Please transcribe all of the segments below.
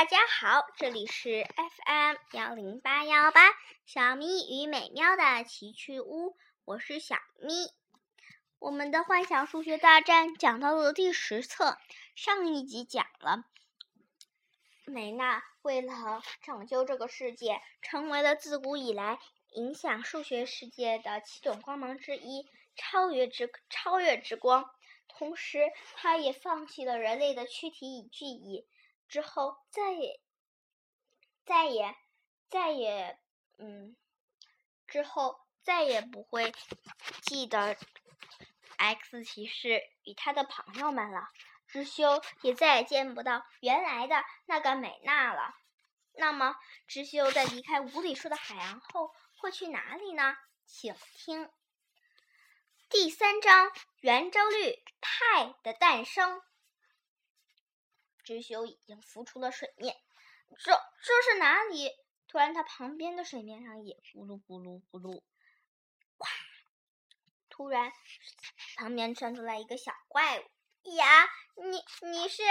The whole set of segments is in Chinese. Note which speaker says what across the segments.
Speaker 1: 大家好，这里是 FM 幺零八幺八小咪与美妙的奇趣屋，我是小咪。我们的幻想数学大战讲到了第十册，上一集讲了美娜为了拯救这个世界，成为了自古以来影响数学世界的七种光芒之一——超越之超越之光。同时，她也放弃了人类的躯体与记忆。之后再也再也再也嗯，之后再也不会记得 X 骑士与他的朋友们了。知修也再也见不到原来的那个美娜了。那么，知修在离开无理树的海洋后会去哪里呢？请听第三章：圆周率派的诞生。知修已经浮出了水面，这这是哪里？突然，他旁边的水面上也咕噜咕噜咕噜，哇！突然，旁边窜出来一个小怪物呀！你你是，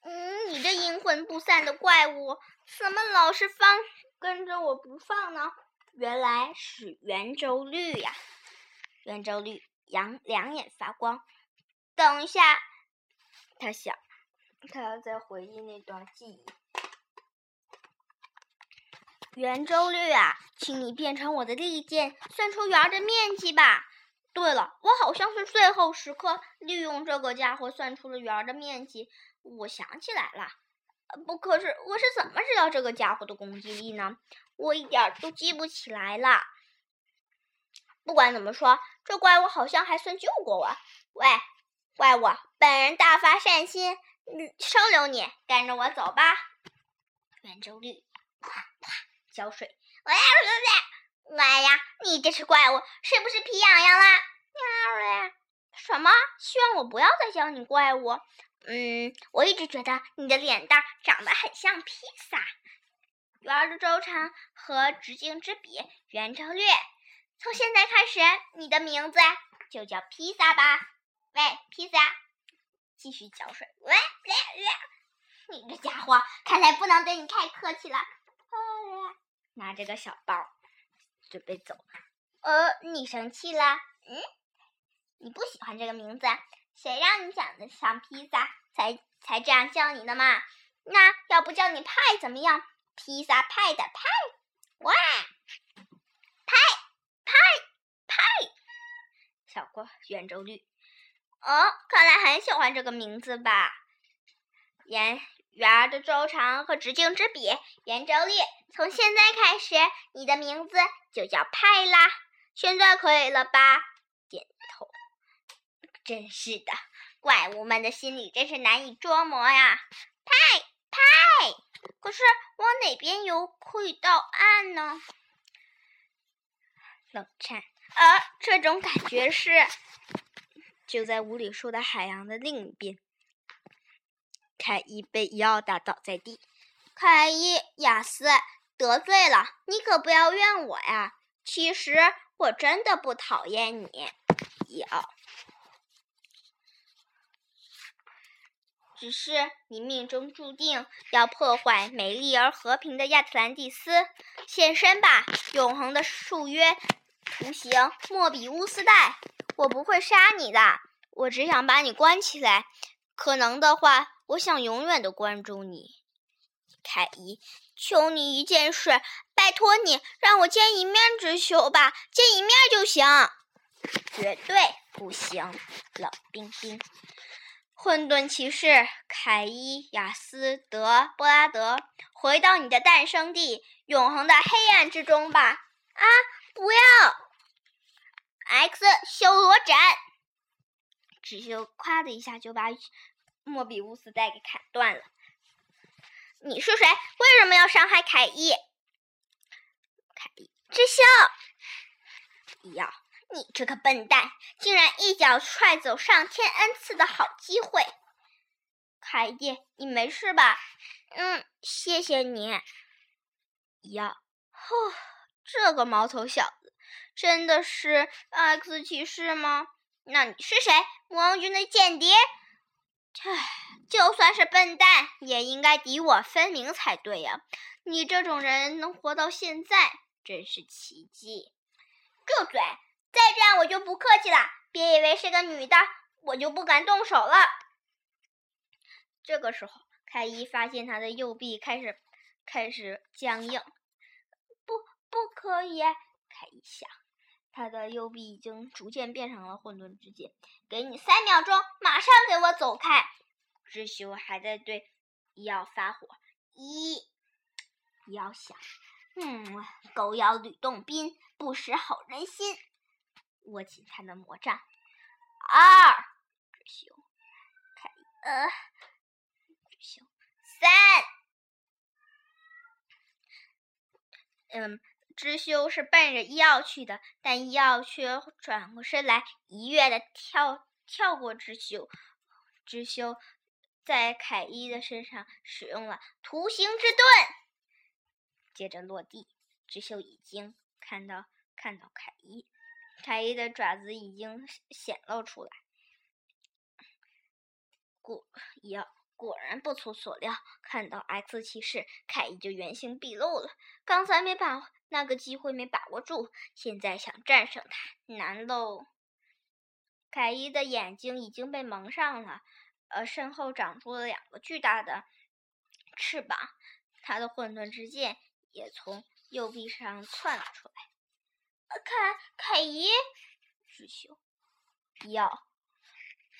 Speaker 1: 嗯，你这阴魂不散的怪物，怎么老是放跟着我不放呢？原来是圆周率呀！圆周率，两两眼发光。等一下，他想。他要再回忆那段记忆。圆周率啊，请你变成我的利剑，算出圆的面积吧。对了，我好像是最后时刻利用这个家伙算出了圆的面积。我想起来了，不，可是我是怎么知道这个家伙的攻击力呢？我一点都记不起来了。不管怎么说，这怪物好像还算救过我。喂，怪物，本人大发善心。收留你，跟着我走吧。圆周率，啪啪浇水。喂喂喂！哎呀，你这只怪物是不是皮痒痒啦？喵什么？希望我不要再叫你怪物。嗯，我一直觉得你的脸蛋长得很像披萨。圆的周长和直径之比，圆周率。从现在开始，你的名字就叫披萨吧。喂，披萨。继续浇水。喂喂喂，你这家伙，看来不能对你太客气了。拿着个小包，准备走。呃，你生气了？嗯，你不喜欢这个名字？谁让你长得像披萨，才才这样叫你的嘛？那要不叫你派怎么样？披萨派的派。哇，派派派，小郭圆周率。哦，看来很喜欢这个名字吧？圆圆的周长和直径之比，圆周率。从现在开始，你的名字就叫派啦。现在可以了吧？点头。真是的，怪物们的心理真是难以捉摸呀！派派，可是往哪边游可以到岸呢？冷颤。而这种感觉是。就在无里树的海洋的另一边，凯伊被伊奥打倒在地。凯伊，亚斯，得罪了你，可不要怨我呀。其实我真的不讨厌你，伊奥，只是你命中注定要破坏美丽而和平的亚特兰蒂斯。现身吧，永恒的树约图形莫比乌斯带。我不会杀你的，我只想把你关起来。可能的话，我想永远的关住你，凯伊。求你一件事，拜托你让我见一面之修吧，见一面就行。绝对不行，冷冰冰。混沌骑士凯伊、亚斯德、布拉德，回到你的诞生地，永恒的黑暗之中吧。啊，不要！X 修罗斩，只修夸的一下就把莫比乌斯带给砍断了。你是谁？为什么要伤害凯伊？凯伊，知修，呀，你这个笨蛋，竟然一脚踹走上天恩赐的好机会！凯伊，你没事吧？嗯，谢谢你。呀，呵，这个毛头小。真的是 X 骑士吗？那你是谁？魔王军的间谍？唉，就算是笨蛋，也应该敌我分明才对呀！你这种人能活到现在，真是奇迹。住嘴！再这样，我就不客气了。别以为是个女的，我就不敢动手了。这个时候，凯伊发现他的右臂开始开始僵硬。不，不可以！凯伊想，他的右臂已经逐渐变成了混沌之剑。给你三秒钟，马上给我走开！智修还在对伊奥发火。一，伊奥想，嗯，狗咬吕洞宾，不识好人心。握紧他的魔杖。二，智修，凯伊，呃，智修，三。嗯，知修是奔着伊奥去的，但伊奥却转过身来，一跃的跳跳过知修。知修在凯伊的身上使用了图形之盾，接着落地。知修已经看到看到凯伊，凯伊的爪子已经显露出来。果伊奥。果然不出所料，看到 X 骑士，凯伊就原形毕露了。刚才没把那个机会没把握住，现在想战胜他难喽。凯伊的眼睛已经被蒙上了，呃，身后长出了两个巨大的翅膀，他的混沌之剑也从右臂上窜了出来。凯凯伊，智修，要。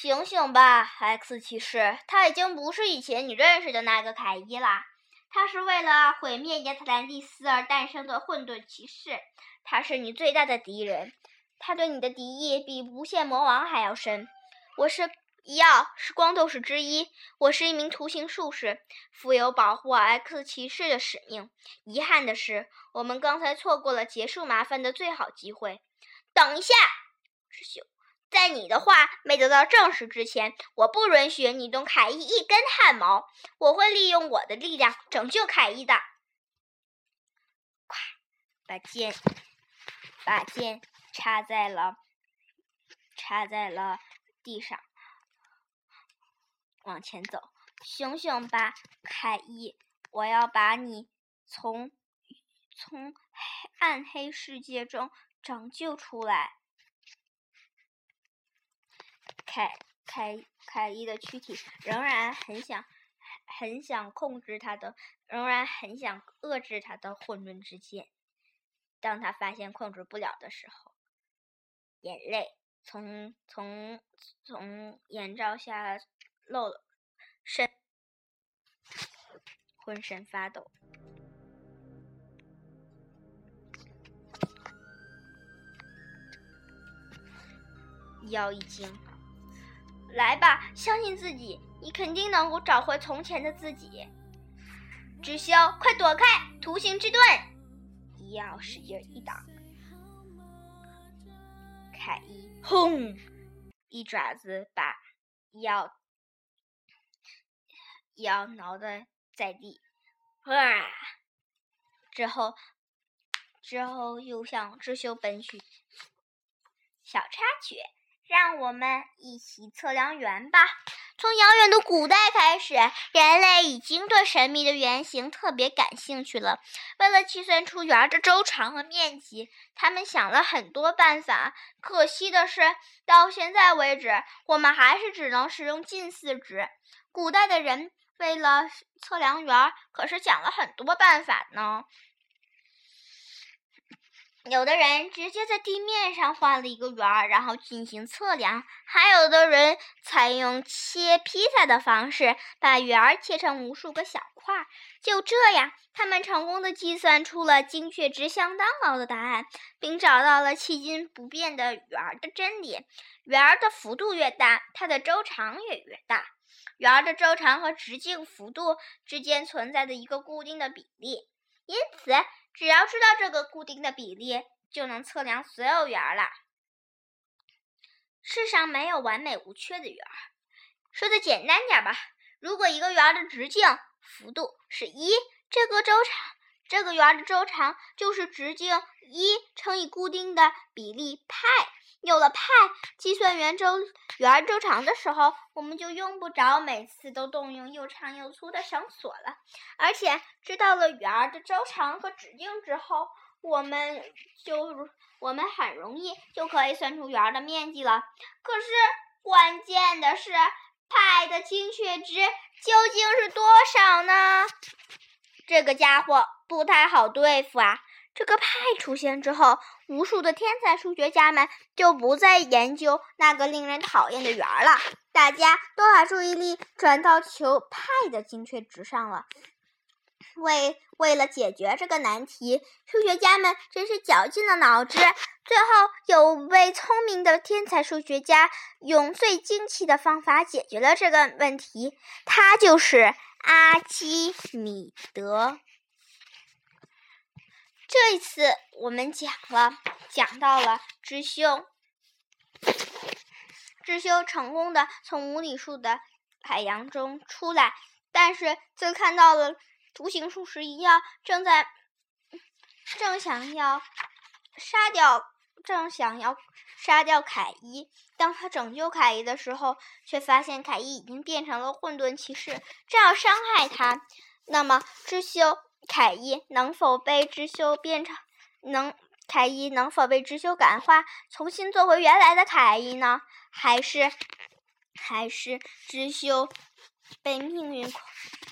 Speaker 1: 醒醒吧，X 骑士！他已经不是以前你认识的那个凯伊啦。他是为了毁灭亚特兰蒂斯而诞生的混沌骑士，他是你最大的敌人。他对你的敌意比无限魔王还要深。我是伊奥，是光斗士之一。我是一名图形术士，负有保护 X 骑士的使命。遗憾的是，我们刚才错过了结束麻烦的最好机会。等一下，师兄。在你的话没得到证实之前，我不允许你动凯伊一根汗毛。我会利用我的力量拯救凯伊的。快，把剑，把剑插在了，插在了地上。往前走，醒醒吧，凯伊！我要把你从从暗黑世界中拯救出来。凯凯凯伊的躯体仍然很想很想控制他的，仍然很想遏制他的混沌之剑。当他发现控制不了的时候，眼泪从从从眼罩下漏了，身浑身发抖。腰一惊。来吧，相信自己，你肯定能够找回从前的自己。知修，快躲开！图形之盾，伊奥使劲一挡。凯伊，轰！一爪子把伊奥伊奥挠的在地。啊！之后之后又向知修奔去。小插曲。让我们一起测量圆吧。从遥远的古代开始，人类已经对神秘的圆形特别感兴趣了。为了计算出圆的周长和面积，他们想了很多办法。可惜的是，到现在为止，我们还是只能使用近似值。古代的人为了测量圆，可是想了很多办法呢。有的人直接在地面上画了一个圆儿，然后进行测量；还有的人采用切披萨的方式，把圆儿切成无数个小块。就这样，他们成功的计算出了精确值相当高的答案，并找到了迄今不变的圆儿的真理：圆儿的幅度越大，它的周长也越大。圆儿的周长和直径幅度之间存在着一个固定的比例，因此。只要知道这个固定的比例，就能测量所有圆了。世上没有完美无缺的圆。说的简单点吧，如果一个圆的直径幅度是一，这个周长这个圆的周长就是直径一乘以固定的比例派。有了派，计算圆周圆周长的时候，我们就用不着每次都动用又长又粗的绳索了。而且知道了圆的周长和直径之后，我们就我们很容易就可以算出圆的面积了。可是关键的是，派的精确值究竟是多少呢？这个家伙不太好对付啊！这个派出现之后，无数的天才数学家们就不再研究那个令人讨厌的圆了，大家都把注意力转到求派的精确值上了。为为了解决这个难题，数学家们真是绞尽了脑汁。最后，有位聪明的天才数学家用最精奇的方法解决了这个问题，他就是阿基米德。这一次我们讲了，讲到了知修，知修成功的从无理数的海洋中出来，但是就看到了图形数十一样正在正想要杀掉，正想要杀掉凯伊。当他拯救凯伊的时候，却发现凯伊已经变成了混沌骑士，正要伤害他。那么知修。凯伊能否被知修变成能？凯伊能否被知修感化，重新做回原来的凯伊呢？还是还是知修被命运？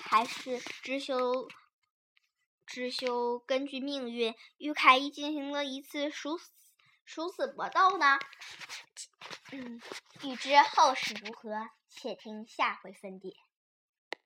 Speaker 1: 还是知修知修根据命运与凯伊进行了一次殊死殊死搏斗呢？嗯，欲知后事如何，且听下回分解。